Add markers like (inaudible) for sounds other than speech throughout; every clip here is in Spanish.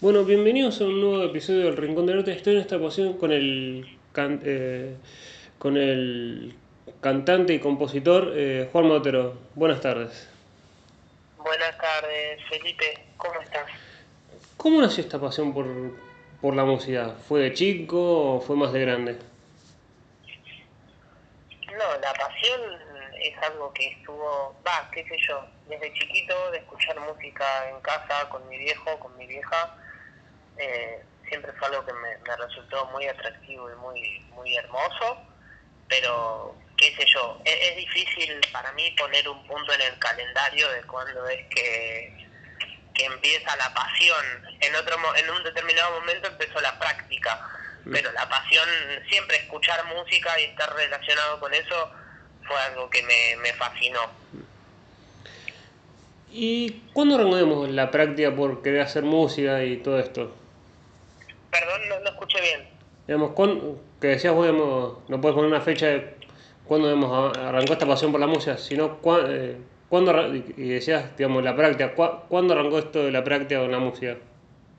Bueno, bienvenidos a un nuevo episodio del Rincón del Norte. Estoy en esta ocasión con el, can- eh, con el cantante y compositor eh, Juan Motero. Buenas tardes. Buenas tardes, Felipe. ¿Cómo estás? ¿Cómo nació esta pasión por, por la música? ¿Fue de chico o fue más de grande? No, la pasión es algo que estuvo, va, qué sé yo, desde chiquito de escuchar música en casa con mi viejo, con mi vieja, eh, siempre fue algo que me, me resultó muy atractivo y muy, muy hermoso, pero qué sé yo, es, es difícil para mí poner un punto en el calendario de cuándo es que, que empieza la pasión. En otro en un determinado momento empezó la práctica, pero la pasión, siempre escuchar música y estar relacionado con eso fue algo que me, me fascinó. ¿Y cuándo arrancamos la práctica por querer hacer música y todo esto? Perdón, no, no escuché bien. Digamos, ¿cuándo- que decías vos, digamos, no puedes poner una fecha de cuándo digamos, arrancó esta pasión por la música, sino cuá- eh, cuándo, y decías, digamos, la práctica, cuá- ¿cuándo arrancó esto de la práctica con la música?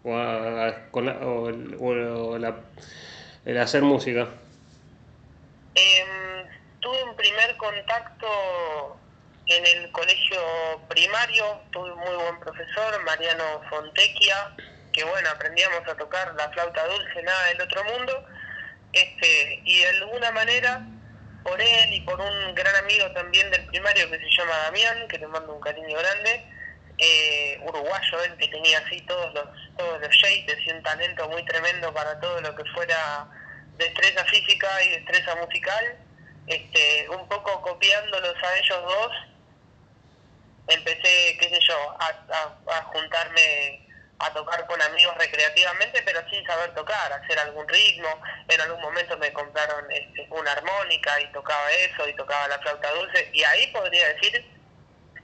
O, a- con la- o el, o la- el hacer música. Em, tuve un primer contacto en el colegio primario, tuve un muy buen profesor, Mariano Fontecchia, que bueno, aprendíamos a tocar la flauta dulce, nada del otro mundo, este, y de alguna manera, por él y por un gran amigo también del primario que se llama Damián, que le mando un cariño grande, eh, uruguayo él que tenía así todos los todos los shapes y un talento muy tremendo para todo lo que fuera destreza física y destreza musical este un poco copiándolos a ellos dos empecé qué sé yo a, a- a juntarme a tocar con amigos recreativamente pero sin saber tocar hacer algún ritmo en algún momento me compraron este, una armónica y tocaba eso y tocaba la flauta dulce y ahí podría decir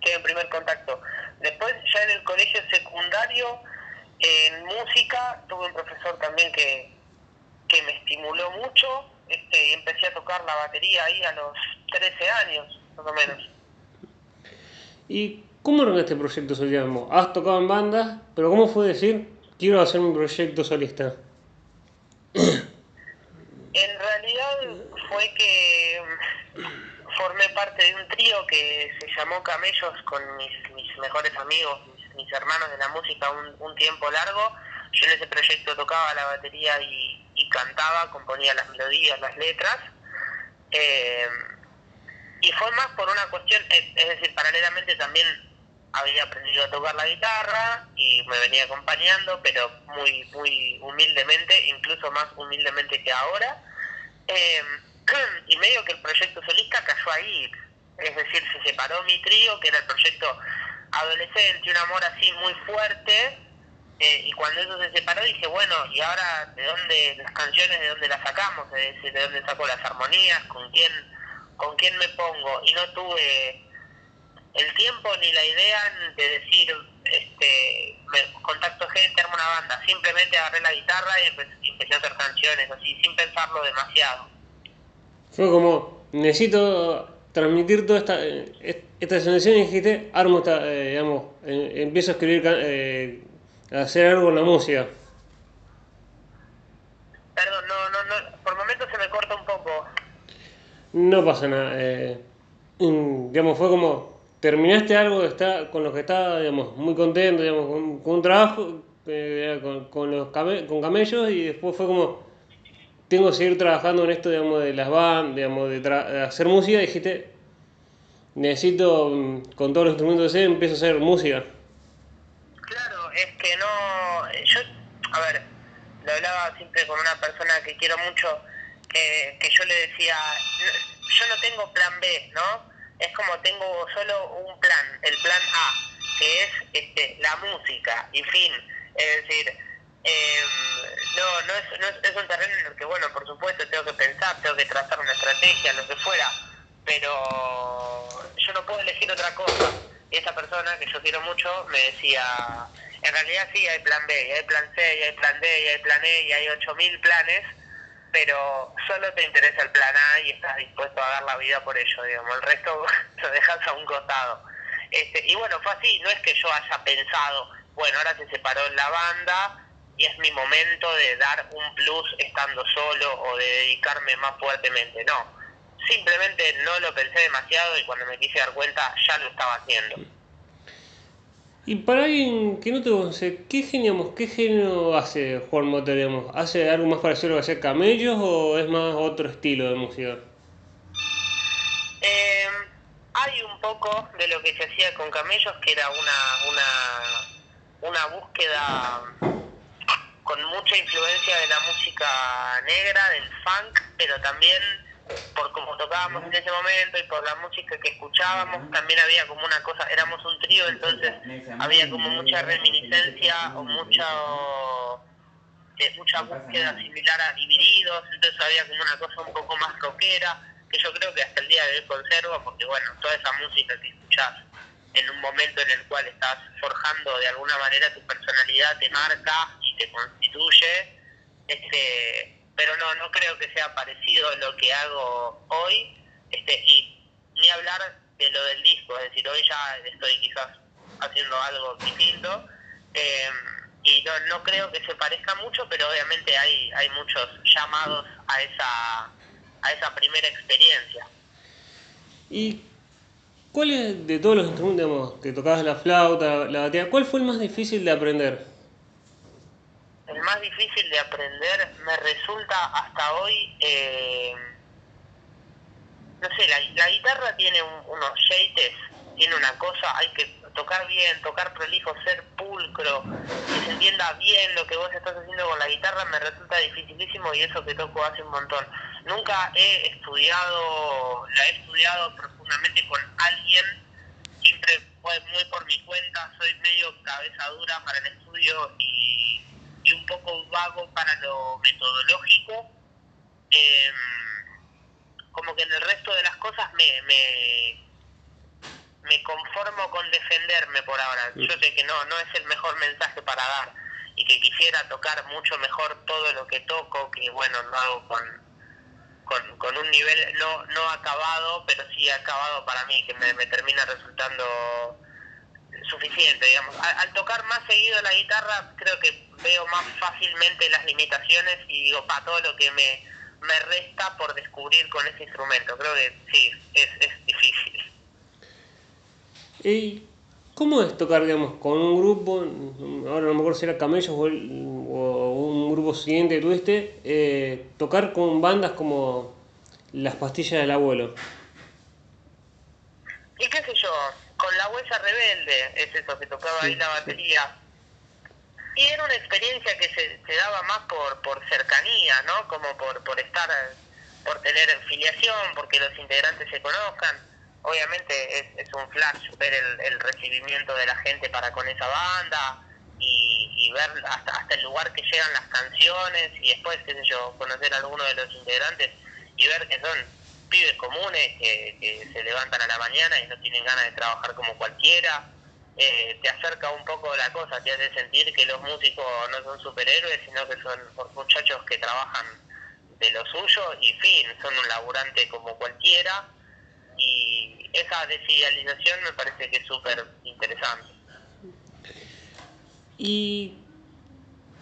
que el primer contacto. Después, ya en el colegio secundario, en música, tuve un profesor también que, que me estimuló mucho este, y empecé a tocar la batería ahí a los 13 años, más o menos. ¿Y cómo arrancó este proyecto solista? Digamos, Has tocado en bandas, pero ¿cómo fue decir, quiero hacer un proyecto solista? En realidad fue que mm, formé parte de un trío que se llamó Camellos con mis, mis mejores amigos, mis, hermanos de la música un, tiempo largo. Yo en ese proyecto tocaba la batería y, cantaba, componía las melodías, las letras. Eh, y fue más por una cuestión, es, es decir, paralelamente también había aprendido a tocar la guitarra y me venía acompañando, pero muy muy humildemente, incluso más humildemente que ahora. Eh, (clears throat) y medio que el proyecto solista cayó ahí, es decir, se separó mi trío, que era el proyecto adolescente, un amor así muy fuerte, eh, y cuando eso se separó dije, bueno, ¿y ahora de dónde las canciones, de dónde las sacamos? Es decir, ¿de dónde saco las armonías? ¿Con quién, con quién me pongo? Y no tuve el tiempo ni la idea de decir, este, me contacto gente, armo una banda. Simplemente agarré la guitarra y empe- y empecé a hacer canciones, así, sin pensarlo demasiado. Fue como, necesito transmitir toda esta, eh, est- esta sensación y dijiste, armo esta, eh, digamos, eh, empiezo a escribir, eh, a hacer algo con la música. Perdón, no, no, no, por momentos se me corta un poco. No pasa nada. eh, mm, digamos, fue como, terminaste algo está, con lo que estaba, digamos, muy contento, digamos, con, un trabajo, eh, con, los came- con camellos y después fue como, tengo que seguir trabajando en esto, digamos, de las bandas, digamos, de, de hacer música dijiste, necesito, mm, con todos los instrumentos que sé, empiezo a hacer música. Claro, es que no. Yo, a ver, lo hablaba siempre con una persona que quiero mucho, que, yo le decía, "No, yo no tengo plan B, ¿no? Es como tengo solo un plan, el plan A, que es este, la música, y fin. Es decir, em, no, no, es, no es, un terreno en el que, bueno, por supuesto, tengo que pensar, tengo que trazar una estrategia, lo que fuera, pero yo no puedo elegir otra cosa. Y esa persona que yo quiero mucho me decía, en realidad sí hay plan B, y hay plan C, y hay plan D, y hay plan E, y hay 8000 planes, pero solo te interesa el plan A y estás dispuesto a dar la vida por ello, digamos, el resto (laughs) lo dejas a un costado. Este, y bueno, fue así, no es que yo haya pensado, bueno, ahora se separó la banda, y es mi momento de dar un plus estando solo o de dedicarme más fuertemente. No, simplemente no lo pensé demasiado y cuando me quise dar cuenta ya lo estaba haciendo. Y para alguien que no te conoce, ¿qué género, qué género hace Juan Motor, ¿Hace algo más parecido a lo que hace Camellos o es más otro estilo de música? Eh, hay un poco de lo que se hacía con Camellos, que era una, una, una búsqueda con mucha influencia de la música negra, del funk, pero también por cómo tocábamos en ese momento y por la música que escuchábamos, también había como una cosa, éramos un trío, entonces había como mucha reminiscencia o mucha, eh, mucha búsqueda similar a Divididos, entonces había como una cosa un poco más rockera, que yo creo que hasta el día de hoy conservo, porque bueno, toda esa música que escuchás en un momento en el cual estás forjando de alguna manera tu personalidad, te marca y te constituye, este pero no, no creo que sea parecido lo que hago hoy, este, y ni hablar de lo del disco, es decir, hoy ya estoy quizás haciendo algo distinto, em, y no, no creo que se parezca mucho, pero obviamente hay, hay muchos llamados a esa, a esa primera experiencia. ¿Y cuál es, de todos los instrumentos que tocabas la flauta, la batería, cuál fue el más difícil de aprender? El más difícil de aprender me resulta hasta hoy, eh, no sé, la, guitarra tiene unos yates, tiene una cosa, hay que tocar bien, tocar prolijo, ser pulcro, que se entienda bien lo que vos estás haciendo con la guitarra me resulta dificilísimo y eso que toco hace un montón. Nunca he estudiado, la he estudiado profundamente con alguien, siempre fue muy por mi cuenta, soy medio cabeza dura para el estudio y y un poco vago para lo metodológico. Em, como que en el resto de las cosas me, me, me conformo con defenderme por ahora. Yo sé que no, no es el mejor mensaje para dar y que quisiera tocar mucho mejor todo lo que toco, que bueno, lo hago con, con, con un nivel no, no acabado, pero sí acabado para mí, que me, me termina resultando suficiente, digamos. Al, tocar más seguido la guitarra, creo que veo más fácilmente las limitaciones y digo, para todo lo que me, me resta por descubrir con ese instrumento. Creo que sí, es, es difícil. ¿Y cómo es tocar, digamos, con un grupo, ahora no me acuerdo si era Camellos o, un grupo siguiente que tuviste, eh, tocar con bandas como Las Pastillas del Abuelo? Y qué sé yo, con la huella rebelde, es eso que tocaba ahí la batería. Y era una experiencia que se, se daba más por, por cercanía, ¿no? Como por, por estar, por tener filiación, porque los integrantes se conozcan. Obviamente es, es un flash ver el, el, recibimiento de la gente para con esa banda y, y ver hasta, hasta el lugar que llegan las canciones y después, qué sé yo, conocer a alguno de los integrantes y ver que son pibes comunes que, se levantan a la mañana y no tienen ganas de trabajar como cualquiera. Eh, te acerca un poco la cosa, te hace sentir que los músicos no son superhéroes, sino que son muchachos que trabajan de lo suyo y fin, son un laburante como cualquiera. Y esa desidealización me parece que es súper interesante. Y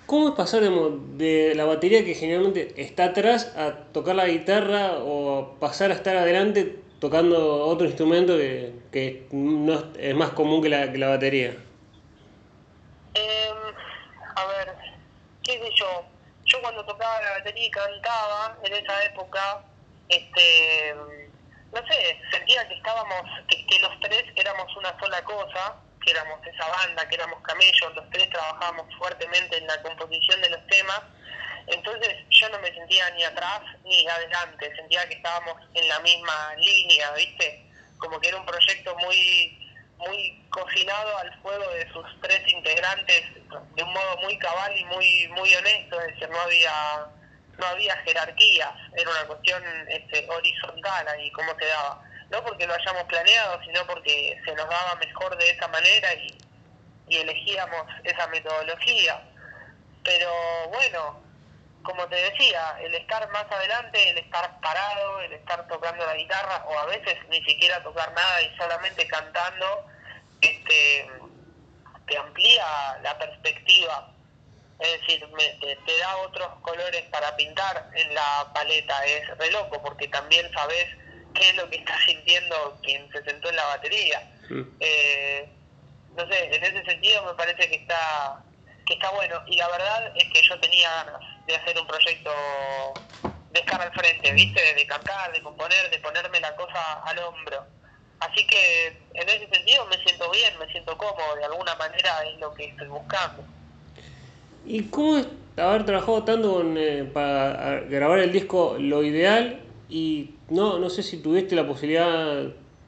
¿Cómo es pasar de la batería que generalmente está atrás a tocar la guitarra o pasar a estar adelante tocando otro instrumento que, no es más común que la, que la batería? Em, a ver, qué sé yo. Yo cuando tocaba la batería y cantaba en esa época, este, no sé, sentía que estábamos, que los tres éramos una sola cosa que éramos esa banda, que éramos camellos, los tres trabajábamos fuertemente en la composición de los temas, entonces yo no me sentía ni atrás ni adelante, sentía que estábamos en la misma línea, ¿viste? Como que era un proyecto muy muy cocinado al fuego de sus tres integrantes de un modo muy cabal y muy muy honesto, es decir, no había no había jerarquías, era una cuestión este, horizontal ahí, cómo se daba no porque lo hayamos planeado, sino porque se nos daba mejor de esa manera y, elegíamos esa metodología. Pero bueno, como te decía, el estar más adelante, el estar parado, el estar tocando la guitarra, o a veces ni siquiera tocar nada y solamente cantando, este, te amplía la perspectiva es decir, te, da otros colores para pintar en la paleta, es re loco, porque también sabes qué es lo que está sintiendo quien se sentó en la batería. Eh, no sé, en ese sentido me parece que está que está bueno y la verdad es que yo tenía ganas de hacer un proyecto de estar al frente, ¿viste? De cantar, de componer, de ponerme la cosa al hombro. Así que en ese sentido me siento bien, me siento cómodo, de alguna manera es lo que estoy buscando. ¿Y cómo es haber trabajado tanto eh, para grabar el disco Lo Ideal? Y no, no sé si tuviste la posibilidad,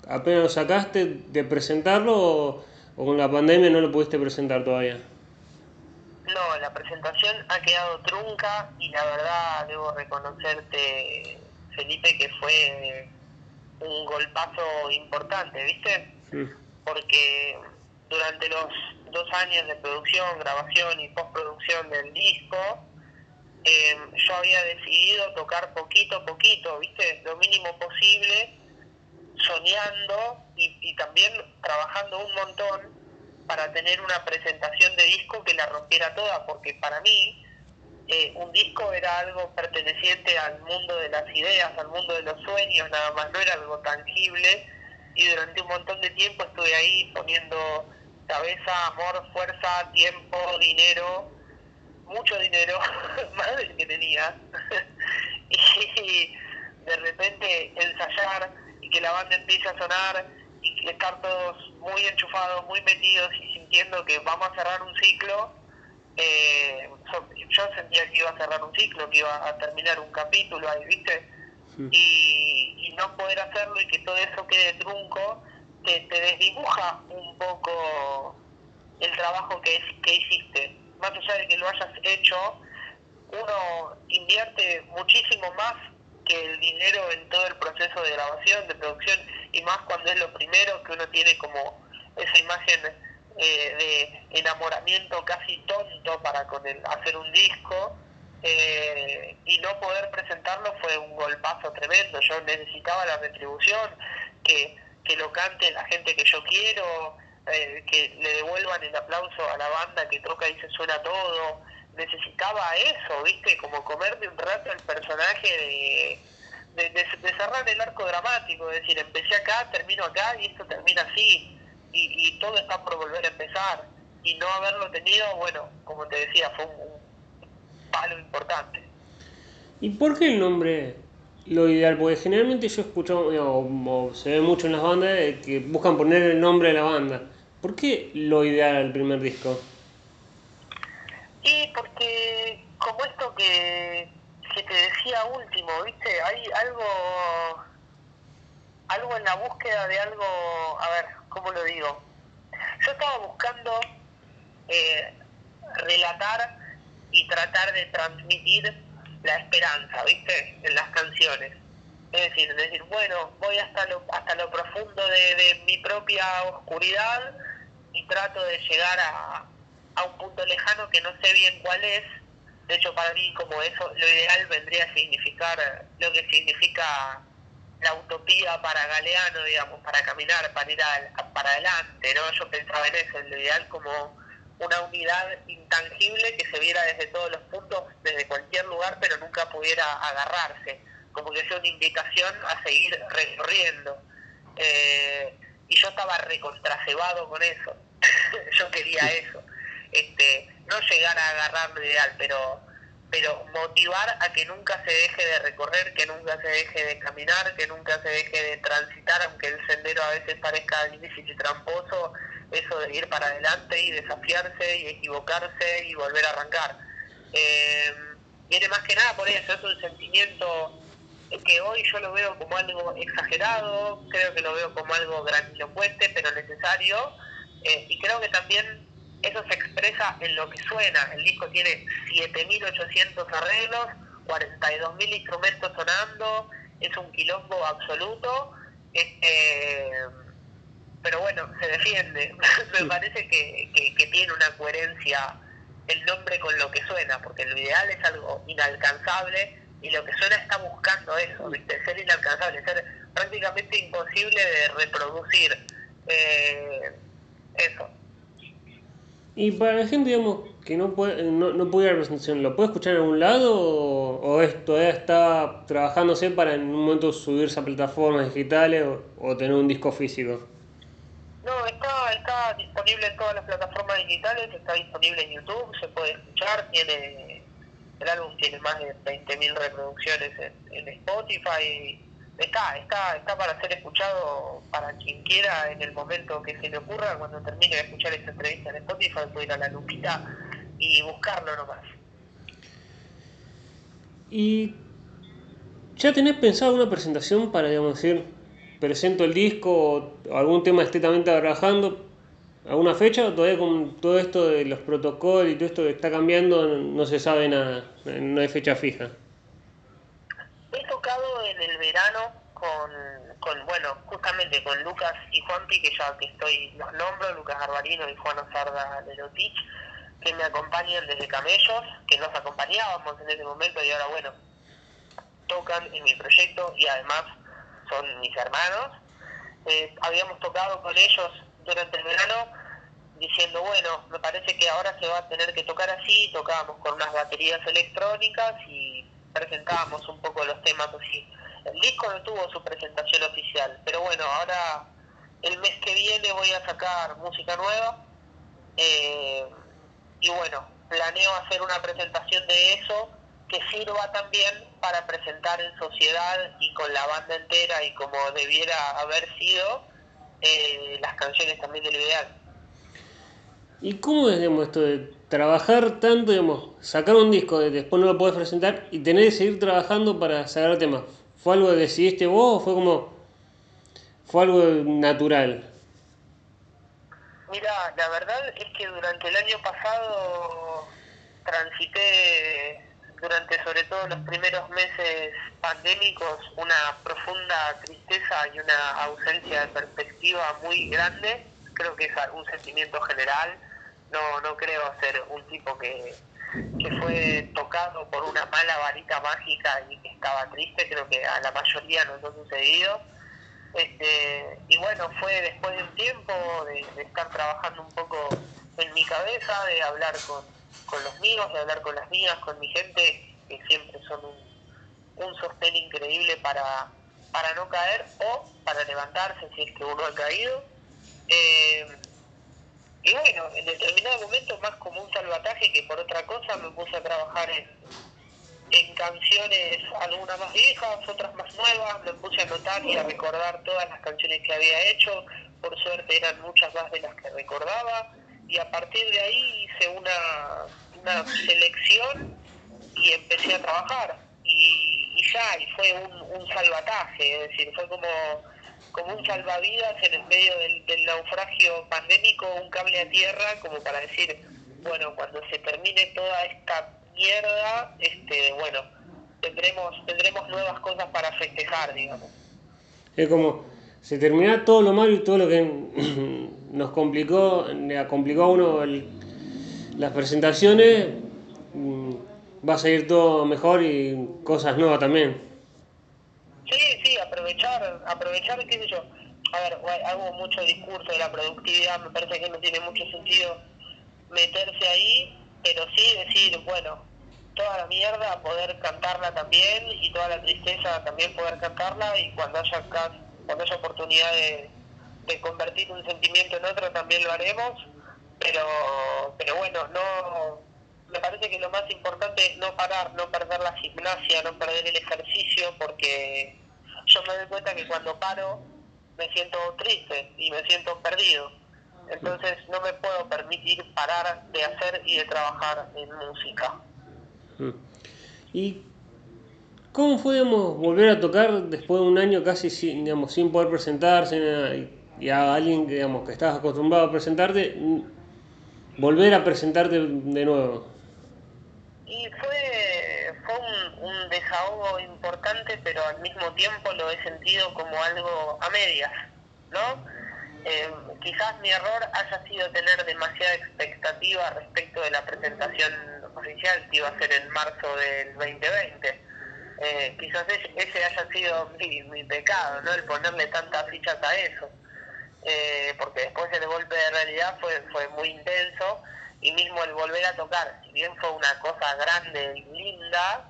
apenas lo sacaste, de presentarlo o, con la pandemia no lo pudiste presentar todavía. No, la presentación ha quedado trunca y la verdad debo reconocerte, Felipe, que fue un golpazo importante, ¿viste? Porque durante los dos años de producción, grabación y postproducción del disco, eh, yo había decidido tocar poquito a poquito, ¿viste? Lo mínimo posible, soñando y, y también trabajando un montón para tener una presentación de disco que la rompiera toda, porque para mí eh, un disco era algo perteneciente al mundo de las ideas, al mundo de los sueños, nada más, no era algo tangible. Y durante un montón de tiempo estuve ahí poniendo cabeza, amor, fuerza, tiempo, dinero, mucho dinero, (laughs) más del que tenía. (laughs) y de repente ensayar y que la banda empiece a sonar y estar todos muy enchufados, muy metidos y sintiendo que vamos a cerrar un ciclo, eh, yo sentía que iba a cerrar un ciclo, que iba a terminar un capítulo ahí, ¿viste? Y, y, no poder hacerlo y que todo eso quede trunco, te, te desdibuja un poco el trabajo que, que hiciste. Más allá de que lo hayas hecho, uno invierte muchísimo más que el dinero en todo el proceso de grabación, de producción, y más cuando es lo primero que uno tiene como esa imagen eh, de enamoramiento casi tonto para con el, hacer un disco eh, y no poder presentarlo fue un golpazo tremendo. Yo necesitaba la retribución, que, que lo cante la gente que yo quiero, eh, que le devuelvan el aplauso a la banda que toca y se suena todo. Necesitaba eso, ¿viste? Como comerme un rato el personaje de, de, cerrar el arco dramático, es decir, empecé acá, termino acá y esto termina así. Y, y todo está por volver a empezar. Y no haberlo tenido, bueno, como te decía, fue un, palo importante. ¿Y por qué el nombre lo ideal? Porque generalmente yo escucho, o, se ve mucho en las bandas, que buscan poner el nombre de la banda. ¿Por qué lo ideal al primer disco? Y porque, como esto que, que te decía último, ¿viste? Hay algo, algo en la búsqueda de algo, a ver, ¿cómo lo digo? Yo estaba buscando eh, relatar y tratar de transmitir la esperanza, ¿viste? En las canciones. Es decir, decir, bueno, voy hasta lo, hasta lo profundo de, de mi propia oscuridad y trato de llegar a, a un punto lejano que no sé bien cuál es. De hecho, para mí, como eso, lo ideal vendría a significar lo que significa la utopía para Galeano, digamos, para caminar, para ir para adelante, ¿no? Yo pensaba en eso, en lo ideal como una unidad intangible que se viera desde todos los puntos, desde cualquier lugar, pero nunca pudiera agarrarse, como que sea una invitación a seguir recorriendo. Eh, y yo estaba recontracebado con eso, (laughs) yo quería eso, este, no llegar a agarrar lo ideal, pero pero motivar a que nunca se deje de recorrer, que nunca se deje de caminar, que nunca se deje de transitar, aunque el sendero a veces parezca difícil y tramposo, eso de ir para adelante y desafiarse y equivocarse y volver a arrancar. Eh, viene más que nada por eso, es un sentimiento que hoy yo lo veo como algo exagerado, creo que lo veo como algo grandilocuente, pero necesario, eh, y creo que también eso se expresa en lo que suena. El disco tiene 7.800 arreglos, 42.000 instrumentos sonando, es un quilombo absoluto. Este, pero bueno, se defiende. (laughs) Me parece que, que, tiene una coherencia el nombre con lo que suena, porque lo ideal es algo inalcanzable y lo que suena está buscando eso, ¿viste? ser inalcanzable, ser prácticamente imposible de reproducir. Eh, eso. Y para la gente, digamos, que no puede, no, no puede la presentación, ¿lo puede escuchar en algún lado o, o es, todavía está trabajándose para en un momento subirse a plataformas digitales o, o tener un disco físico? Disponible en todas las plataformas digitales, está disponible en YouTube, se puede escuchar, tiene el álbum tiene más de 20.000 reproducciones en, en Spotify, está, está, está para ser escuchado para quien quiera en el momento que se le ocurra, cuando termine de escuchar esta entrevista en Spotify, puede ir a la lupita y buscarlo nomás. ¿Y ya tenés pensado una presentación para, digamos, decir, presento el disco o algún tema estrictamente trabajando? ¿Alguna fecha o todavía con todo esto de los protocolos y todo esto que está cambiando no se sabe nada? No hay fecha fija. He tocado en el verano con, con bueno, justamente con Lucas y Juanpi, que ya que estoy los nombro, Lucas Arbarino y Juan Osarda Lerotich, que me acompañan desde Camellos, que nos acompañábamos en ese momento y ahora, bueno, tocan en mi proyecto y además son mis hermanos. Eh, habíamos tocado con ellos durante el verano diciendo, bueno, me parece que ahora se va a tener que tocar así, tocábamos con unas baterías electrónicas y presentábamos un poco los temas así. El disco no tuvo su presentación oficial, pero bueno, ahora el mes que viene voy a sacar música nueva eh, y bueno, planeo hacer una presentación de eso que sirva también para presentar en sociedad y con la banda entera y como debiera haber sido eh, las canciones también del ideal. ¿Y cómo es digamos, esto de trabajar tanto, digamos, sacar un disco, después no lo puedes presentar y tener que seguir trabajando para sacar temas? ¿Fue algo que decidiste vos o fue como, fue algo natural? Mira, la verdad es que durante el año pasado transité, durante sobre todo los primeros meses pandémicos, una profunda tristeza y una ausencia de perspectiva muy grande. Creo que es un sentimiento general. No, no creo ser un tipo que, que fue tocado por una mala varita mágica y que estaba triste. Creo que a la mayoría nos ha sucedido. Este, y bueno, fue después de un tiempo de, de, estar trabajando un poco en mi cabeza, de hablar con, con los míos, de hablar con las mías, con mi gente, que siempre son un, un sostén increíble para, para no caer o para levantarse si es que uno ha caído. Eh, y bueno, en determinado momento, más como un salvataje que por otra cosa, me puse a trabajar en, en canciones, algunas más viejas, otras más nuevas, me puse a notar y a recordar todas las canciones que había hecho, por suerte eran muchas más de las que recordaba, y a partir de ahí hice una, una selección y empecé a trabajar, y, y ya, y fue un, un salvataje, es decir, fue como como un salvavidas en el medio del, del, naufragio pandémico, un cable a tierra, como para decir, bueno, cuando se termine toda esta mierda, este, bueno, tendremos, tendremos nuevas cosas para festejar, digamos. Es como, se termina todo lo malo y todo lo que nos complicó, complicó a uno el, las presentaciones, mm, va a seguir todo mejor y cosas nuevas también. Sí, sí, aprovechar, aprovechar, qué sé yo. A ver, hago mucho discurso de la productividad, me parece que no tiene mucho sentido meterse ahí, pero sí decir, bueno, toda la mierda poder cantarla también y toda la tristeza también poder cantarla y cuando haya cuando haya oportunidad de, de convertir un sentimiento en otro también lo haremos, pero pero bueno, no me parece que lo más importante es no parar, no perder la gimnasia, no perder el ejercicio, porque yo me doy cuenta que cuando paro me siento triste y me siento perdido. Entonces no me puedo permitir parar de hacer y de trabajar en música. ¿Y cómo fue volver a tocar después de un año casi sin, digamos, sin poder presentarse y a alguien digamos, que estabas acostumbrado a presentarte, volver a presentarte de nuevo? Y fue, fue un, desahogo importante, pero al mismo tiempo lo he sentido como algo a medias, ¿no? Eh, quizás mi error haya sido tener demasiada expectativa respecto de la presentación oficial que iba a ser en marzo del 2020. Eh, quizás ese, ese, haya sido mi, mi, pecado, ¿no? El ponerle tantas fichas a eso. Eh, porque después el golpe de realidad fue, fue muy intenso y mismo el volver a tocar, si bien fue una cosa grande y linda,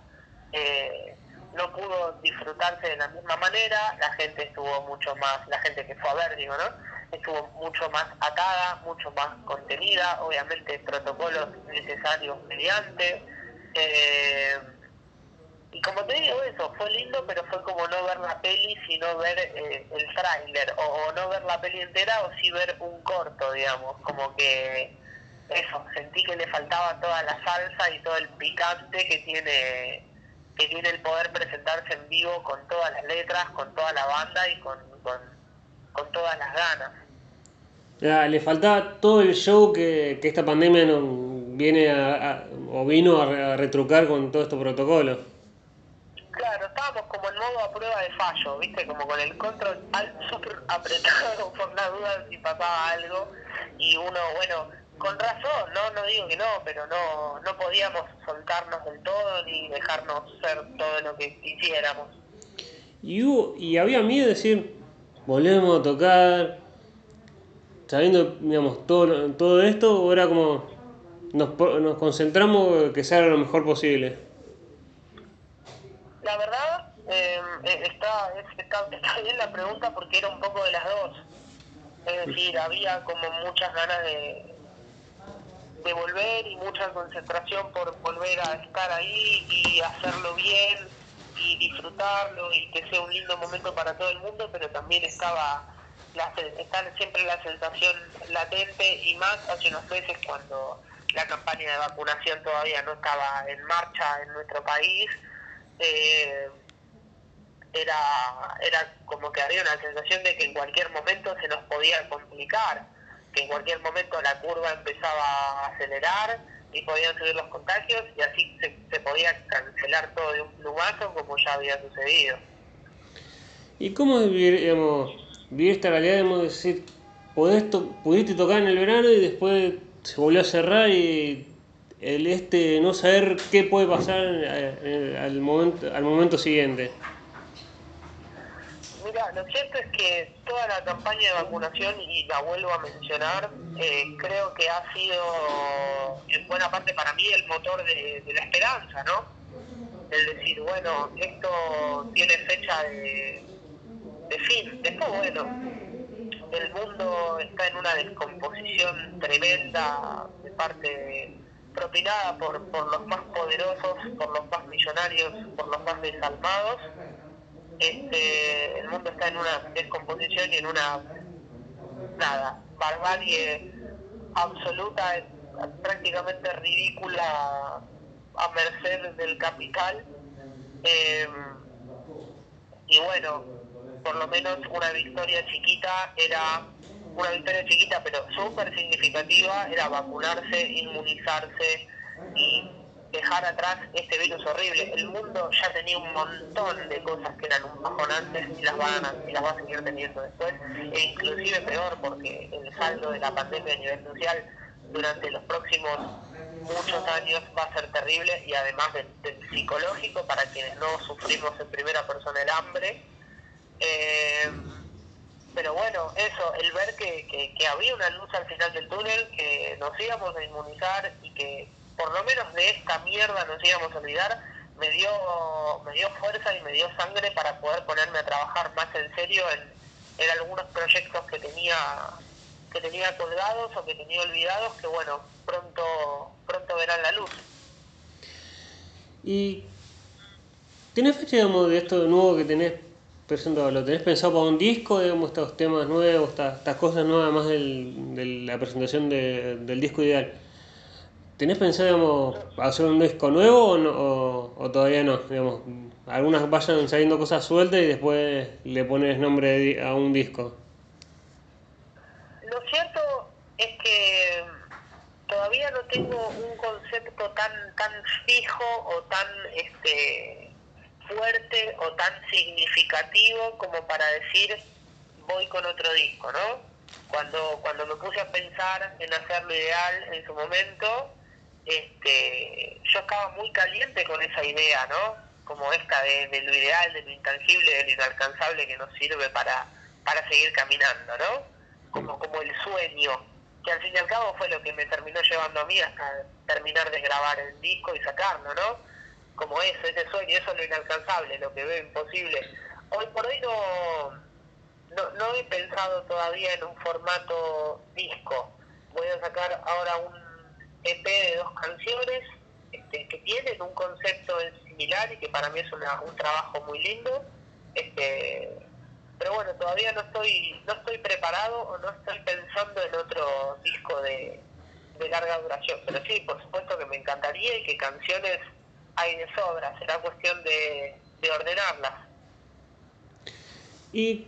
eh, no pudo disfrutarse de la misma manera, la gente estuvo mucho más, la gente que fue a ver, digo, ¿no? Estuvo mucho más atada, mucho más contenida, obviamente protocolos necesarios mediante. Eh, y como te digo eso, fue lindo, pero fue como no ver la peli, sino ver eh, el tráiler, o, no ver la peli entera, o sí ver un corto, digamos, como que eso, sentí que le faltaba toda la salsa y todo el picante que tiene que tiene el poder presentarse en vivo con todas las letras, con toda la banda y con, con, todas las ganas. le faltaba todo el show que, que esta pandemia no viene a, o vino a, retrucar con todo estos protocolos. Claro, estábamos como en modo a prueba de fallo, ¿viste? Como con el control súper apretado (laughs) por la duda si pasaba algo. Y uno, bueno, con razón, no, no digo que no, pero no, no podíamos soltarnos del todo ni dejarnos ser todo lo que quisiéramos. Y, y había miedo de decir, volvemos a tocar, sabiendo, digamos, todo, todo esto, era como, nos, nos concentramos que sea lo mejor posible. La verdad, em, eh, está, (laughs) bien la pregunta porque era un poco de las dos. Es decir, había como muchas ganas de, de volver y mucha concentración por volver a estar ahí y hacerlo bien y disfrutarlo y que sea un lindo momento para todo el mundo, pero también estaba la, siempre la sensación latente y más hace unos meses cuando la campaña de vacunación todavía no estaba en marcha en nuestro país. Eh, era, era como que había una sensación de que en cualquier momento se nos podía complicar que en cualquier momento la curva empezaba a acelerar y podían subir los contagios y así se, podía cancelar todo de un plumazo como ya había sucedido. ¿Y cómo vivir, digamos, vivir esta realidad, de decir, pudiste tocar en el verano y después se volvió a cerrar y el este no saber qué puede pasar al momento, al momento siguiente? Mira, lo cierto es que toda la campaña de vacunación, y la vuelvo a mencionar, eh, creo que ha sido en buena parte para mí el motor de, la esperanza, ¿no? El decir, bueno, esto tiene fecha de, fin. Después, bueno, el mundo está en una descomposición tremenda de parte propinada por, por los más poderosos, por los más millonarios, por los más desalmados este, el mundo está en una descomposición y en una nada, barbarie absoluta, prácticamente ridícula a merced del capital. Em, y bueno, por lo menos una victoria chiquita era una victoria chiquita pero súper significativa, era vacunarse, inmunizarse y dejar atrás este virus horrible. El mundo ya tenía un montón de cosas que eran un bajón antes y las van a, las va a seguir teniendo después, e inclusive peor porque el saldo de la pandemia a nivel social durante los próximos muchos años va a ser terrible y además del, psicológico para quienes no sufrimos en primera persona el hambre. Eh, pero bueno, eso, el ver que, que había una luz al final del túnel, que nos íbamos a inmunizar y que por lo menos de esta mierda nos íbamos a olvidar, me dio, me dio fuerza y me dio sangre para poder ponerme a trabajar más en serio en, algunos proyectos que tenía que tenía colgados o que tenía olvidados que bueno pronto pronto verán la luz y ¿Tenés fecha digamos, de esto de nuevo que tenés presentado? ¿Lo tenés pensado para un disco, digamos, estos temas nuevos, estas, cosas nuevas, además de la presentación del disco ideal? ¿Tenés pensado hacer un disco nuevo o, o, todavía no? Digamos, algunas vayan saliendo cosas sueltas y después le pones nombre a un disco. Lo cierto es que todavía no tengo un concepto tan tan fijo o tan este fuerte o tan significativo como para decir voy con otro disco, ¿no? Cuando cuando me puse a pensar en hacer lo ideal en su momento, este, yo estaba muy caliente con esa idea, ¿no? Como esta de, lo ideal, de lo intangible, de lo inalcanzable que nos sirve para, para seguir caminando, ¿no? Como, como el sueño. que al fin y al cabo fue lo que me terminó llevando a mí hasta terminar de grabar el disco y sacarlo, ¿no? Como eso, ese sueño, eso es lo inalcanzable, lo que veo imposible. Hoy por hoy no, no, no he pensado todavía en un formato disco. Voy a sacar ahora un EP de dos canciones este, que tienen un concepto similar y que para mí es un trabajo muy lindo. Este, pero bueno, todavía no estoy no estoy preparado o no estoy pensando en otro disco de, de larga duración. Pero sí, por supuesto que me encantaría y que canciones hay de sobra. Será cuestión de, de ordenarlas. ¿Y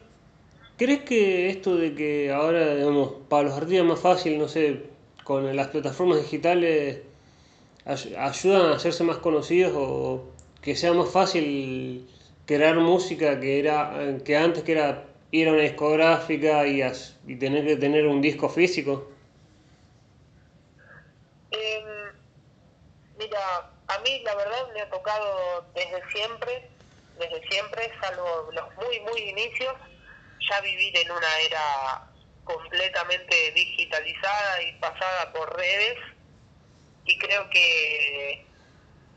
crees que esto de que ahora, digamos, para los artistas más fácil, no sé, con las plataformas digitales ayudan a hacerse más conocidos o que sea más fácil crear música que era que antes que era ir a una discográfica y, y tener que tener un disco físico? Em, mira, a mí la verdad me ha tocado desde siempre, desde siempre, salvo los muy, muy inicios, ya vivir en una era completamente digitalizada y pasada por redes. Y creo que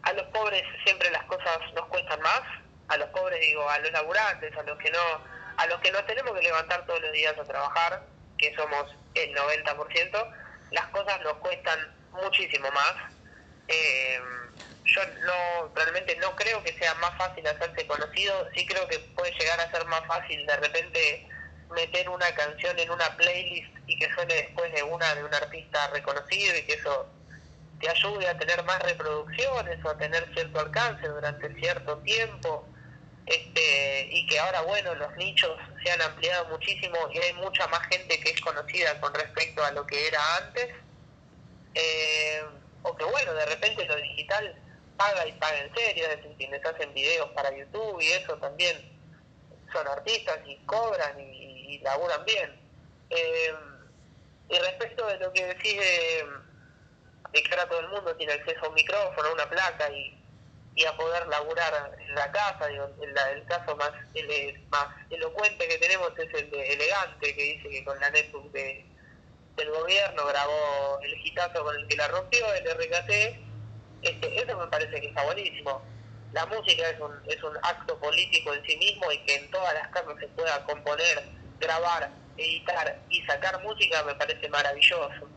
a los pobres siempre las cosas nos cuestan más, a los pobres digo, a los laburantes, a los que no, a los que no tenemos que levantar todos los días a trabajar, que somos el 90%, las cosas nos cuestan muchísimo más. Eh, yo no realmente no creo que sea más fácil hacerse conocido, sí creo que puede llegar a ser más fácil de repente meter una canción en una playlist y que suene después de una de un artista reconocido y que eso te ayude a tener más reproducciones o a tener cierto alcance durante cierto tiempo este y que ahora bueno los nichos se han ampliado muchísimo y hay mucha más gente que es conocida con respecto a lo que era antes eh, o que bueno de repente lo digital paga y paga en serio es decir quienes hacen videos para YouTube y eso también son artistas y cobran y, y laburan bien. Eh, y respecto de lo que decís de, que ahora todo el mundo tiene acceso a un micrófono, a una placa y, y a poder laburar en la casa, el, caso más, más elocuente que tenemos es el de Elegante, que dice que con la netbook de, del gobierno grabó el gitazo con el que la rompió, el RKT, este, eso me parece que está buenísimo. La música es un, es un acto político en sí mismo y que en todas las casas se pueda componer grabar, editar y sacar música me parece maravilloso.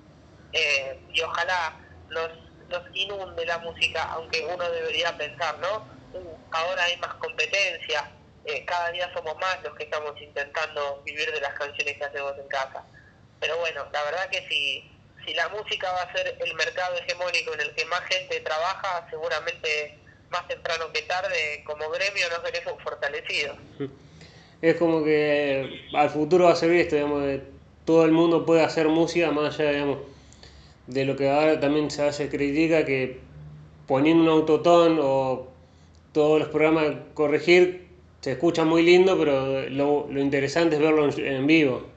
Eh, y ojalá nos, nos inunde la música, aunque uno debería pensar, ¿no? Uh, ahora hay más competencia, eh, cada día somos más los que estamos intentando vivir de las canciones que hacemos en casa. Pero bueno, la verdad que si, si la música va a ser el mercado hegemónico en el que más gente trabaja, seguramente más temprano que tarde, como gremio, nos veremos fortalecidos. Es como que al futuro va a ser esto, digamos, de todo el mundo puede hacer música más allá, digamos, de lo que ahora también se hace crítica, que poniendo un autotón o todos los programas corregir se escucha muy lindo, pero lo, lo interesante es verlo en, en, vivo.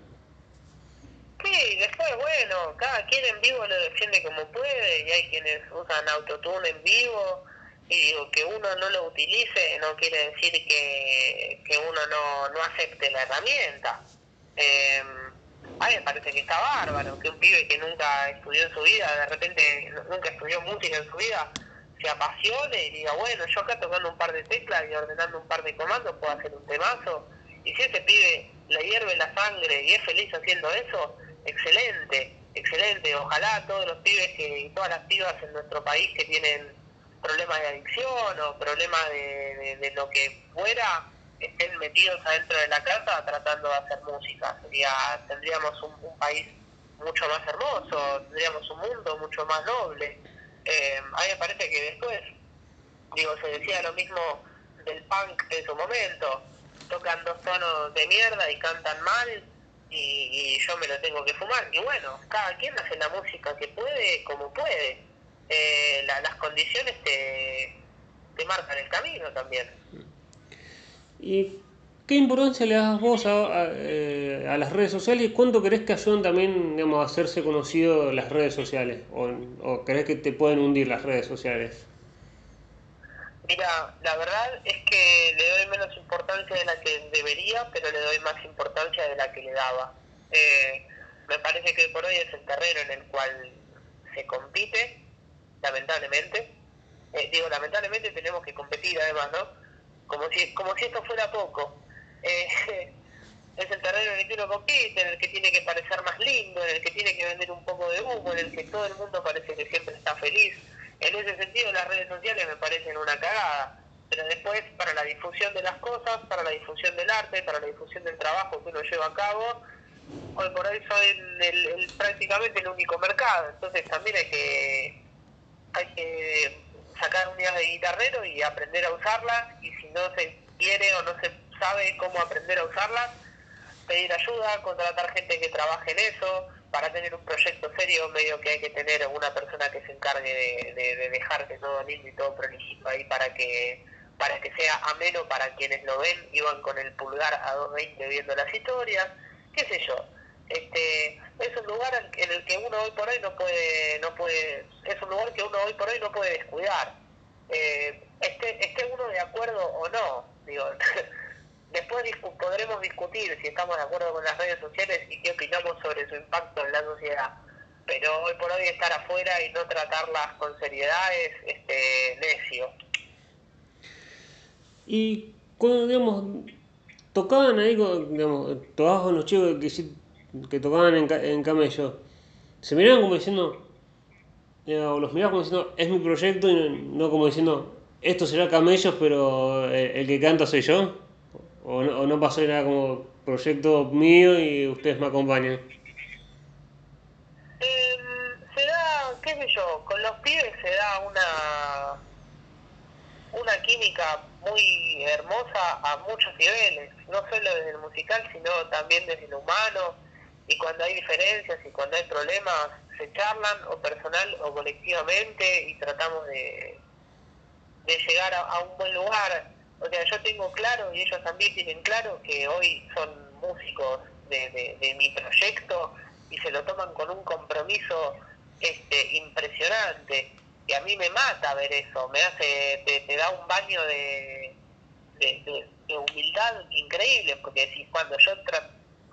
Sí, después, bueno, cada quien en vivo lo defiende como puede y hay quienes usan autotune en vivo y digo, que uno no lo utilice no quiere decir que, que uno no, no acepte la herramienta. Eh, a mí me parece que está bárbaro, que un pibe que nunca estudió en su vida, de repente nunca estudió música en su vida, se apasione y diga, bueno, yo acá tocando un par de teclas y ordenando un par de comandos puedo hacer un temazo. Y si ese pibe le hierve la sangre y es feliz haciendo eso, excelente, excelente. Ojalá todos los pibes que, y todas las pibas en nuestro país que tienen problemas de adicción o problemas de, de, lo que fuera estén metidos adentro de la casa tratando de hacer música. Sería, tendríamos un, país mucho más hermoso, tendríamos un mundo mucho más noble. Eh, a mí me parece que después, digo, se decía lo mismo del punk en su momento, tocan dos tonos de mierda y cantan mal y, y yo me lo tengo que fumar. Y bueno, cada quien hace la música que puede como puede eh, las condiciones te, te marcan el camino también. ¿Y qué importancia le das vos a, eh, a, las redes sociales y cuánto crees que ayudan también digamos, a hacerse conocido las redes sociales? ¿O, ¿O crees que te pueden hundir las redes sociales? Mira, la verdad es que le doy menos importancia de la que debería, pero le doy más importancia de la que le daba. Eh, me parece que por hoy es el terreno en el cual se compite, lamentablemente. Eh, digo, lamentablemente tenemos que competir además, ¿no? Como si, como si esto fuera poco. Eh, (laughs) es el terreno en el que uno compite, en el que tiene que parecer más lindo, en el que tiene que vender un poco de humo, en el que todo el mundo parece que siempre está feliz. En ese sentido las redes sociales me parecen una cagada, pero después para la difusión de las cosas, para la difusión del arte, para la difusión del trabajo que uno lleva a cabo, hoy por hoy son prácticamente el único mercado, entonces también hay que, hay que sacar unidades de guitarrero y aprender a usarlas y si no se quiere o no se sabe cómo aprender a usarlas, pedir ayuda, contratar gente que trabaje en eso, para tener un proyecto serio medio que hay que tener una persona que se encargue de, de, dejar que todo lindo y todo prolijito ahí para que para que sea ameno para quienes lo ven y van con el pulgar a 2.20 viendo las historias, qué sé yo. Este, es un lugar en el que uno hoy por hoy no puede, no puede, es un lugar que uno hoy por hoy no puede descuidar. Eh, esté, uno de acuerdo o no, digo, (laughs) Después podremos discutir si estamos de acuerdo con las redes sociales y qué opinamos sobre su impacto en la sociedad. Pero hoy por hoy estar afuera y no tratarlas con seriedad es este, necio. Y cuando, digamos, tocaban ahí, digamos, con los chicos que, que tocaban en, en camello, se miraban como diciendo, o los miraban como diciendo, es mi proyecto y no, como diciendo, esto será camellos, pero el, el que canta soy yo. ¿O no, o no pasó nada como proyecto mío y ustedes me acompañan? Eh, se da, qué sé yo, con los pibes se da una, una química muy hermosa a muchos niveles, no solo desde el musical, sino también desde el humano, y cuando hay diferencias y cuando hay problemas, se charlan o personal o colectivamente y tratamos de, de llegar a un buen lugar o sea, yo tengo claro, y ellos también tienen claro, que hoy son músicos de, mi proyecto y se lo toman con un compromiso este impresionante. Y a mí me mata ver eso, me hace, te, da un baño de, de, humildad increíble, porque si cuando yo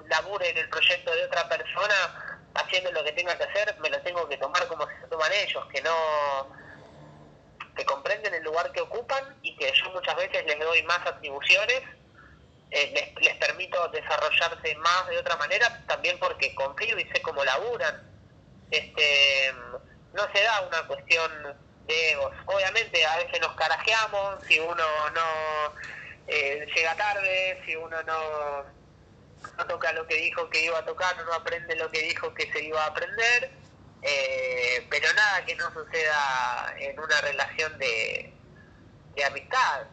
labure en el proyecto de otra persona, haciendo lo que tenga que hacer, me lo tengo que tomar como se toman ellos, que no que comprenden el lugar que ocupan y que yo muchas veces les doy más atribuciones, eh, les, les, permito desarrollarse más de otra manera, también porque confío y sé cómo laburan. Este, no se da una cuestión de egos. Obviamente a veces nos carajeamos, si uno no eh, llega tarde, si uno no, no toca lo que dijo que iba a tocar, no aprende lo que dijo que se iba a aprender eh, pero nada que no suceda en una relación de, de amistad.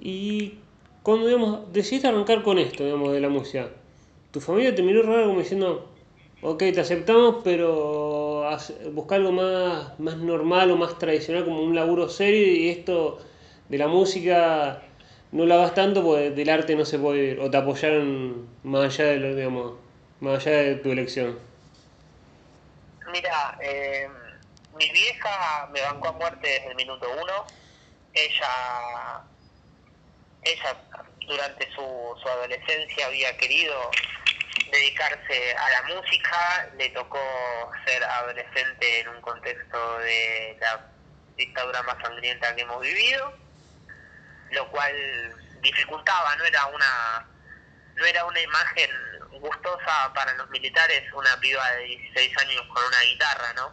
Y cuando digamos, decidiste arrancar con esto, digamos, de la música, tu familia te miró raro como diciendo, ok, te aceptamos, pero busca algo más, más normal o más tradicional, como un laburo serio, y esto de la música no la vas tanto porque del arte no se puede ir, o te apoyaron más allá de lo, digamos, más allá de tu elección? Mira, eh, mi vieja me bancó a muerte desde el minuto uno. Ella, ella durante su, su adolescencia había querido dedicarse a la música, le tocó ser adolescente en un contexto de la dictadura más sangrienta que hemos vivido, lo cual dificultaba, no era una no era una imagen gustosa para los militares una piba de 16 años con una guitarra, ¿no?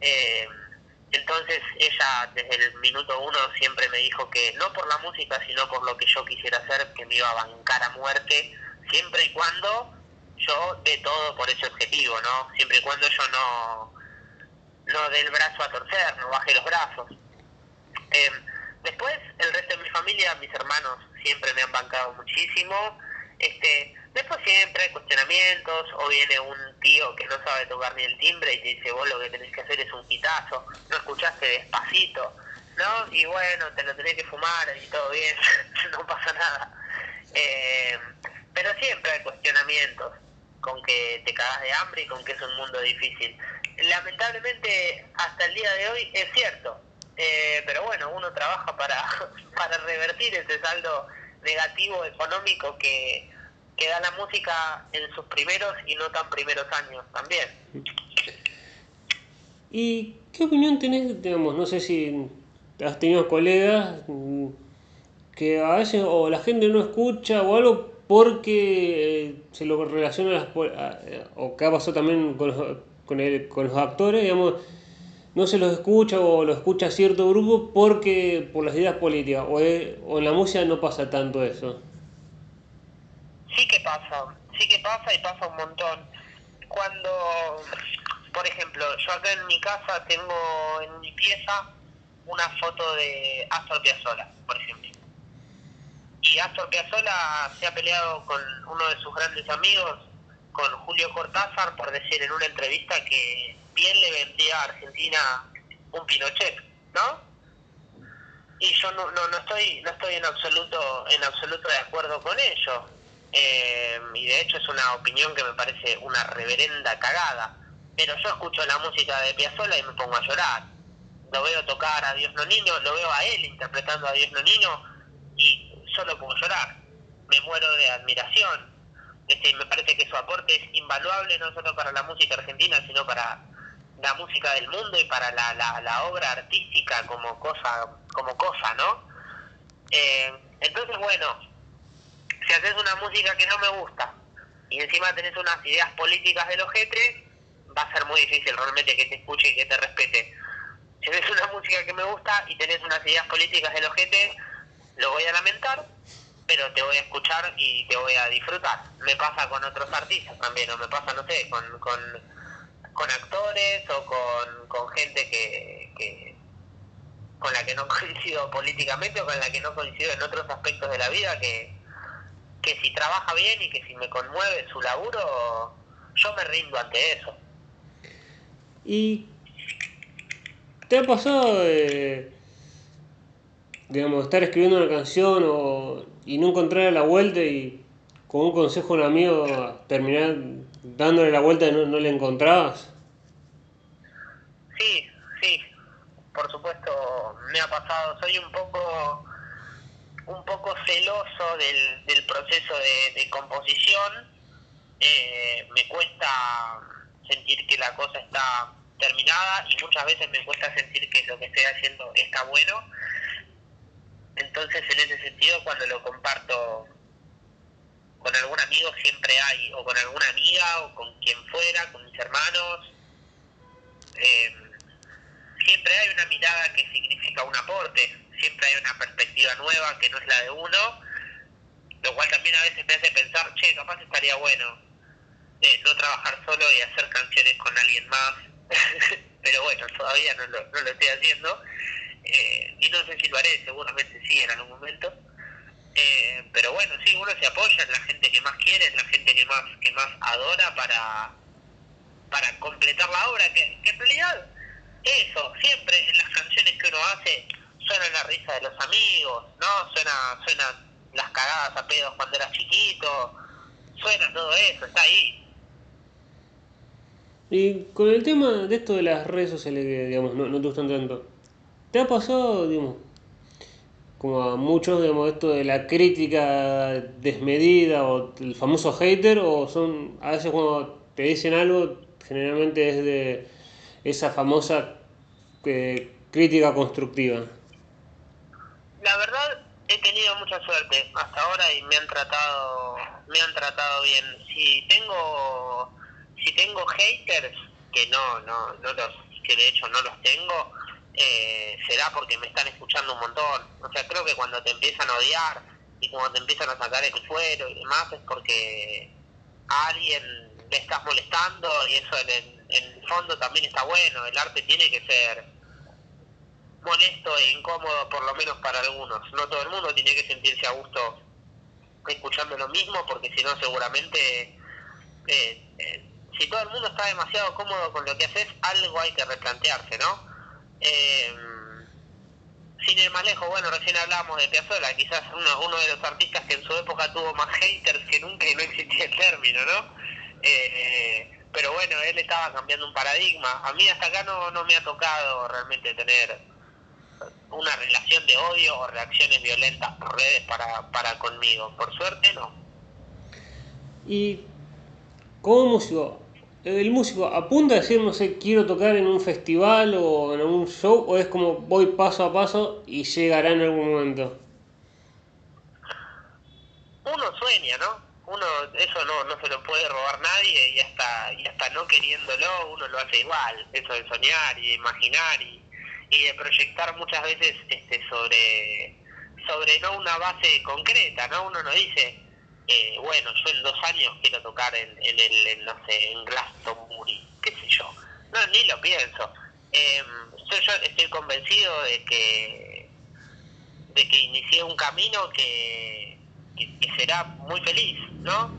Eh, entonces ella desde el minuto uno siempre me dijo que no por la música, sino por lo que yo quisiera hacer, que me iba a bancar a muerte, siempre y cuando yo dé todo por ese objetivo, ¿no? Siempre y cuando yo no, no dé el brazo a torcer, no baje los brazos. Eh, después, el resto de mi familia, mis hermanos, siempre me han bancado muchísimo. Este, después siempre hay cuestionamientos, o viene un tío que no sabe tocar ni el timbre y te dice, vos lo que tenés que hacer es un quitazo, no escuchaste despacito, ¿no? Y bueno, te lo tenés que fumar y todo bien, (laughs) no pasa nada. Eh, pero siempre hay cuestionamientos con que te cagas de hambre y con que es un mundo difícil. Lamentablemente, hasta el día de hoy es cierto, eh, pero bueno, uno trabaja para, (laughs) para revertir ese saldo negativo económico que, que da la música en sus primeros y no tan primeros años también. ¿Y qué opinión tenés, digamos, no sé si has tenido colegas mm, que a veces o la gente no escucha o algo porque eh, se lo relaciona a las, o que ha pasado también con los, con, el, con los actores, digamos, no se los escucha o lo escucha cierto grupo porque por las ideas políticas o, o en la música no pasa tanto eso. Sí que pasa, sí que pasa y pasa un montón. Cuando, por ejemplo, yo acá en mi casa tengo en mi pieza una foto de Astor Piazzolla, por ejemplo. Y Astor Piazzolla se ha peleado con uno de sus grandes amigos, con Julio Cortázar, por decir en una entrevista que bien le vendría a Argentina un Pinochet, ¿no? Y yo no, no, no estoy no estoy en absoluto en absoluto de acuerdo con ello. Eh, y de hecho es una opinión que me parece una reverenda cagada. Pero yo escucho la música de Piazzolla y me pongo a llorar. Lo veo tocar a Dios no niño, lo veo a él interpretando a Dios no niño y solo puedo llorar. Me muero de admiración. Este, me parece que su aporte es invaluable no solo para la música argentina, sino para la música del mundo y para la, la, obra artística como cosa, como cosa, ¿no? Eh, entonces, bueno, si haces una música que no me gusta y encima tenés unas ideas políticas del ojete, va a ser muy difícil realmente que te escuche y que te respete. Si haces una música que me gusta y tenés unas ideas políticas del ojete, lo voy a lamentar, pero te voy a escuchar y te voy a disfrutar. Me pasa con otros artistas también, o me pasa, no sé, con, con, actores o con, con gente que, que, con la que no (laughs) coincido políticamente o con la que no coincido en otros aspectos de la vida, que, que si trabaja bien y que si me conmueve su laburo, yo me rindo ante eso. ¿Y te ha pasado de, digamos, estar escribiendo una canción o, y no encontrar la vuelta y con un consejo a un amigo terminar dándole la vuelta y no, no le encontrabas? Sí, sí, por supuesto me ha pasado. Soy un poco un poco celoso del, del proceso de, de composición. Eh, me cuesta sentir que la cosa está terminada y muchas veces me cuesta sentir que lo que estoy haciendo está bueno. Entonces, en ese sentido, cuando lo comparto con algún amigo, siempre hay, o con alguna amiga, o con quien fuera, con mis hermanos, eh, siempre hay una mirada que significa un aporte, siempre hay una perspectiva nueva que no es la de uno, lo cual también a veces me hace pensar, che, capaz estaría bueno eh, no trabajar solo y hacer canciones con alguien más, (laughs) pero bueno, todavía no lo, no lo estoy haciendo, eh, y no sé si lo haré, seguramente sí en algún momento. Eh, pero bueno, sí, uno se apoya en la gente que más quiere, en la gente que más que más adora para, para completar la obra, que, que en realidad eso, siempre en las canciones que uno hace suena la risa de los amigos, ¿no? Suena, suenan las cagadas a pedos cuando eras chiquito, suena todo eso, está ahí. Y con el tema de esto de las redes sociales que, digamos, no, no te gustan tanto, ¿te ha pasado, digamos, como a muchos, digamos, esto de la crítica desmedida o el famoso hater, o son, a veces cuando te dicen algo, generalmente es de esa famosa eh, crítica constructiva? La verdad, he tenido mucha suerte hasta ahora y me han tratado me han tratado bien si tengo si tengo haters que no no no los que de hecho no los tengo eh, será porque me están escuchando un montón o sea creo que cuando te empiezan a odiar y cuando te empiezan a sacar el fuero y demás es porque a alguien le estás molestando y eso en el, en el fondo también está bueno el arte tiene que ser molesto e incómodo, por lo menos para algunos. No todo el mundo tiene que sentirse a gusto escuchando lo mismo, porque si no, seguramente, eh, eh, si todo el mundo está demasiado cómodo con lo que haces, algo hay que replantearse, ¿no? Eh, sin ir más lejos, bueno, recién hablábamos de Piazzolla, quizás uno, uno de los artistas que en su época tuvo más haters que nunca y no existía el término, ¿no? Eh, pero bueno, él estaba cambiando un paradigma. A mí hasta acá no, no me ha tocado realmente tener una relación de odio o reacciones violentas por redes para, para conmigo. Por suerte no. Y como músico, el músico apunta a decir, no sé, quiero tocar en un festival o en un show, o es como voy paso a paso y llegará en algún momento. Uno sueña, ¿no? Uno, eso no, no se lo puede robar nadie y hasta, y hasta no queriéndolo, uno lo hace igual. Eso de soñar y de imaginar y, y de proyectar muchas veces este, sobre, sobre no una base concreta, ¿no? Uno no dice, eh, bueno, yo en dos años quiero tocar en, en el, no sé, en Glastonbury, qué sé yo. No, ni lo pienso. Eh, yo, estoy convencido de que de que inicié un camino que, que, será muy feliz, ¿no?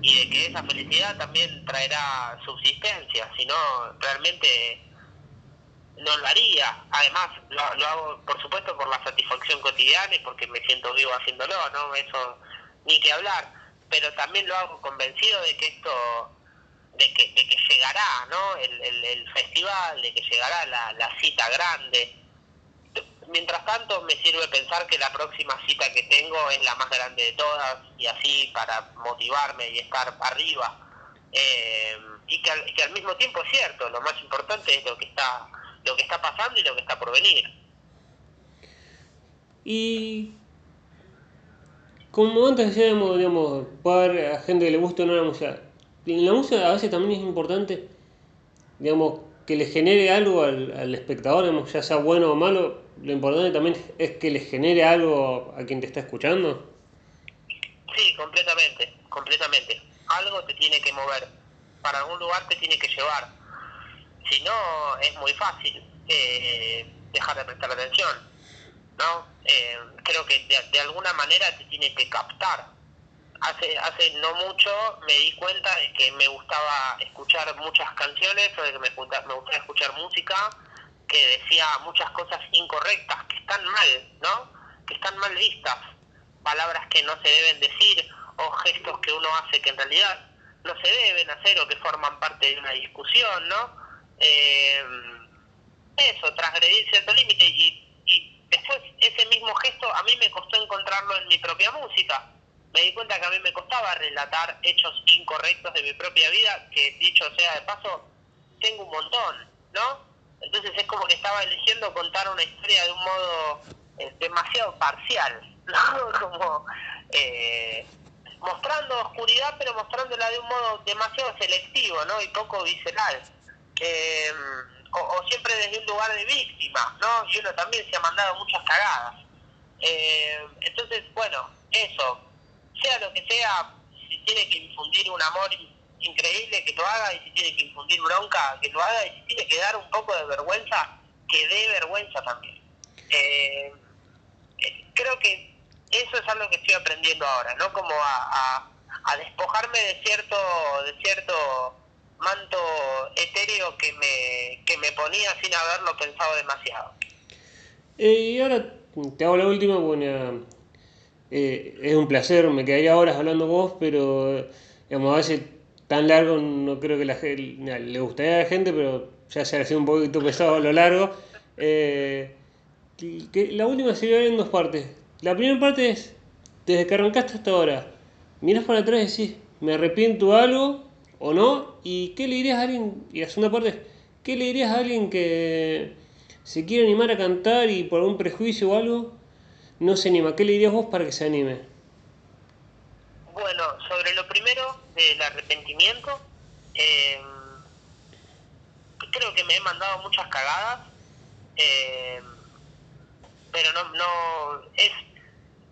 Y de que esa felicidad también traerá subsistencia, si no, realmente no lo haría. Además, lo, lo, hago, por supuesto, por la satisfacción cotidiana y porque me siento vivo haciéndolo, ¿no? Eso ni que hablar, pero también lo hago convencido de que esto, de que, de que llegará, ¿no? El, el, festival, de que llegará la, la cita grande. Mientras tanto, me sirve pensar que la próxima cita que tengo es la más grande de todas y así para motivarme y estar arriba. Eh, y, que al, que al mismo tiempo es cierto, lo más importante es lo que está lo que está pasando y lo que está por venir. Y como antes decíamos, digamos, para gente que le guste o no la música, la música a veces también es importante, digamos, que le genere algo al, al espectador, ya sea bueno o malo, lo importante también es que le genere algo a quien te está escuchando. Sí, completamente, completamente. Algo te tiene que mover, para algún lugar te tiene que llevar. Si no, es muy fácil eh, dejar de prestar atención ¿no? Eh, creo que de, alguna manera te tiene que captar. Hace, hace no mucho me di cuenta de que me gustaba escuchar muchas canciones o de que me, me gustaba escuchar música que decía muchas cosas incorrectas, que están mal, ¿no? Que están mal vistas, palabras que no se deben decir o gestos que uno hace que en realidad no se deben hacer o que forman parte de una discusión, ¿no? Eh, eso, transgredir cierto límite y después ese mismo gesto a mí me costó encontrarlo en mi propia música. Me di cuenta que a mí me costaba relatar hechos incorrectos de mi propia vida, que dicho sea de paso, tengo un montón, ¿no? Entonces es como que estaba eligiendo contar una historia de un modo eh, demasiado parcial, (laughs) ¿no? Como eh, mostrando oscuridad, pero mostrándola de un modo demasiado selectivo, ¿no? Y poco visceral. Eh, o, siempre desde un lugar de víctima, ¿no? Y uno también se ha mandado muchas cagadas. Eh, entonces, bueno, eso, sea lo que sea, si tiene que infundir un amor increíble, que lo haga, y si tiene que infundir bronca, que lo haga, y si tiene que dar un poco de vergüenza, que dé vergüenza también. Eh, eh, creo que eso es algo que estoy aprendiendo ahora, ¿no? Como a, a despojarme de cierto, de cierto manto etéreo que me, que me ponía sin haberlo pensado demasiado. Eh, y ahora te hago la última, bueno, eh, es un placer, me quedaría horas hablando vos, pero digamos, a veces tan largo no creo que la, le gustaría a la gente, pero ya se ha sido un poquito pesado a lo largo. Eh, que la última sería en dos partes. La primera parte es, desde que arrancaste hasta ahora, miras para atrás y decís, me arrepiento algo o no, y qué le dirías a alguien, y la segunda parte ¿qué le dirías a alguien que se quiere animar a cantar y por algún prejuicio o algo no se anima? ¿Qué le dirías vos para que se anime? Bueno, sobre lo primero, del arrepentimiento, eh, creo que me he mandado muchas cagadas, eh, pero no, no, es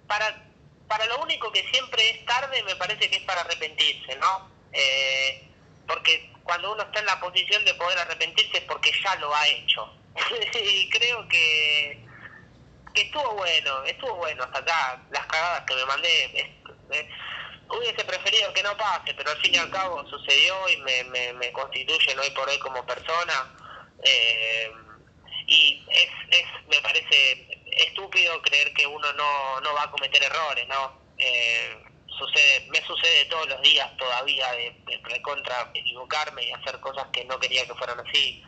para, para lo único que siempre es tarde, me parece que es para arrepentirse, ¿no? Eh, porque cuando uno está en la posición de poder arrepentirse es porque ya lo ha hecho. (laughs) y creo que, que estuvo bueno, estuvo bueno hasta acá, las cagadas que me mandé. hubiese preferido que no pase, pero al fin y al cabo sucedió y me, me, me constituyen hoy por hoy como persona. Eh, y es, es, me parece estúpido creer que uno no, no va a cometer errores, ¿no? Eh, sucede, me sucede todos los días todavía de, de contra equivocarme y hacer cosas que no quería que fueran así.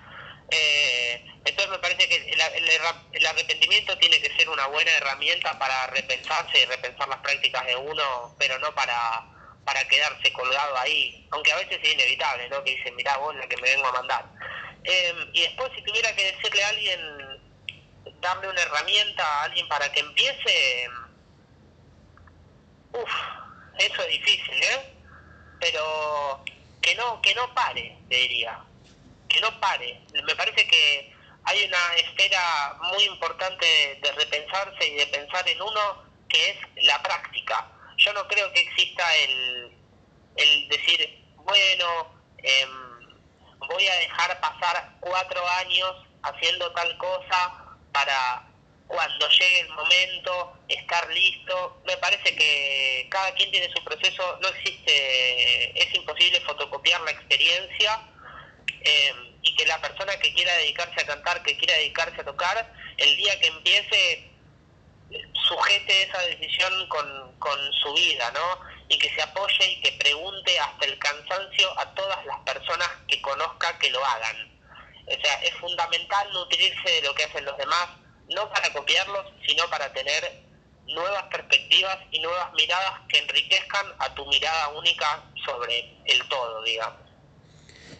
Eh, entonces me parece que el, arrepentimiento tiene que ser una buena herramienta para repensarse y repensar las prácticas de uno, pero no para, para quedarse colgado ahí, aunque a veces es inevitable, ¿no? Que dicen, mirá vos la que me vengo a mandar. Em, y después si tuviera que decirle a alguien, darle una herramienta a alguien para que empiece, uff, eso es difícil, ¿eh? Pero que no, que no pare, te diría, que no pare. Me parece que hay una esfera muy importante de repensarse y de pensar en uno que es la práctica. Yo no creo que exista el, el decir, bueno, em, voy a dejar pasar cuatro años haciendo tal cosa para cuando llegue el momento estar listo. Me parece que cada quien tiene su proceso, no existe, es imposible fotocopiar la experiencia. Em, y que la persona que quiera dedicarse a cantar, que quiera dedicarse a tocar, el día que empiece sujete esa decisión con, con su vida, ¿no? Y que se apoye y que pregunte hasta el cansancio a todas las personas que conozca que lo hagan. O sea, es fundamental nutrirse de lo que hacen los demás, no para copiarlos, sino para tener nuevas perspectivas y nuevas miradas que enriquezcan a tu mirada única sobre el todo, digamos.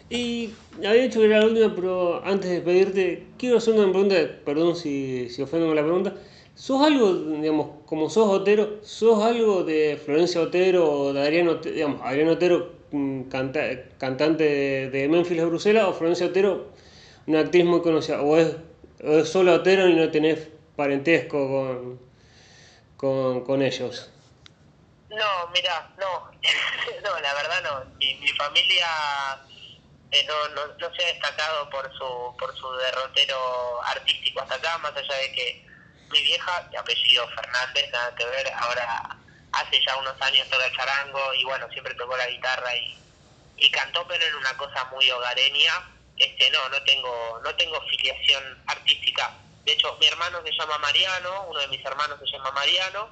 Y había dicho que era la última, pero antes de pedirte, quiero hacer una pregunta, perdón si, ofendo con la pregunta. ¿Sos algo, digamos, como sos Otero, sos algo de Florencia Otero o de Adriano, digamos, Adriano Otero, mm, cantante de, Memphis de Bruselas, o Florencia Otero, una actriz muy conocida, o es, solo Otero y no tenés parentesco con, con, con ellos? No, mira, no, (laughs) no, la verdad no. Mi, mi familia eh, no, no, no, se ha destacado por su, por su derrotero artístico hasta acá, más allá de que mi vieja, de apellido Fernández, nada que ver, ahora hace ya unos años toca el charango y bueno, siempre tocó la guitarra y, y cantó, pero en una cosa muy hogareña. Este, no, no tengo, no tengo filiación artística. De hecho, mi hermano se llama Mariano, uno de mis hermanos se llama Mariano,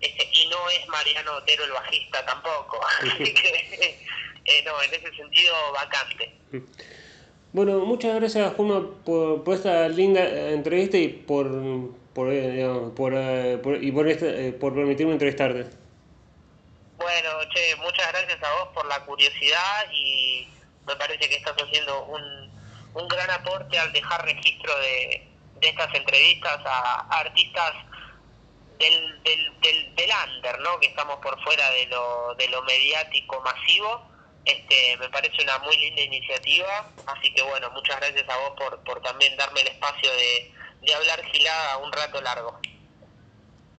este, y no es Mariano Otero el bajista tampoco. (laughs) Así que (laughs) eh, no, en ese sentido, vacante. Bueno, muchas gracias, Juan, por, por, esta linda entrevista y por, por, eh, por, eh, por y por, este, por permitirme entrevistarte. Bueno, che, muchas gracias a vos por la curiosidad y me parece que estás haciendo un, un gran aporte al dejar registro de, estas entrevistas a, artistas del, del, del, del, under, ¿no? Que estamos por fuera de lo, de lo mediático masivo este, me parece una muy linda iniciativa, así que bueno, muchas gracias a vos por, por también darme el espacio de, de hablar gilada un rato largo.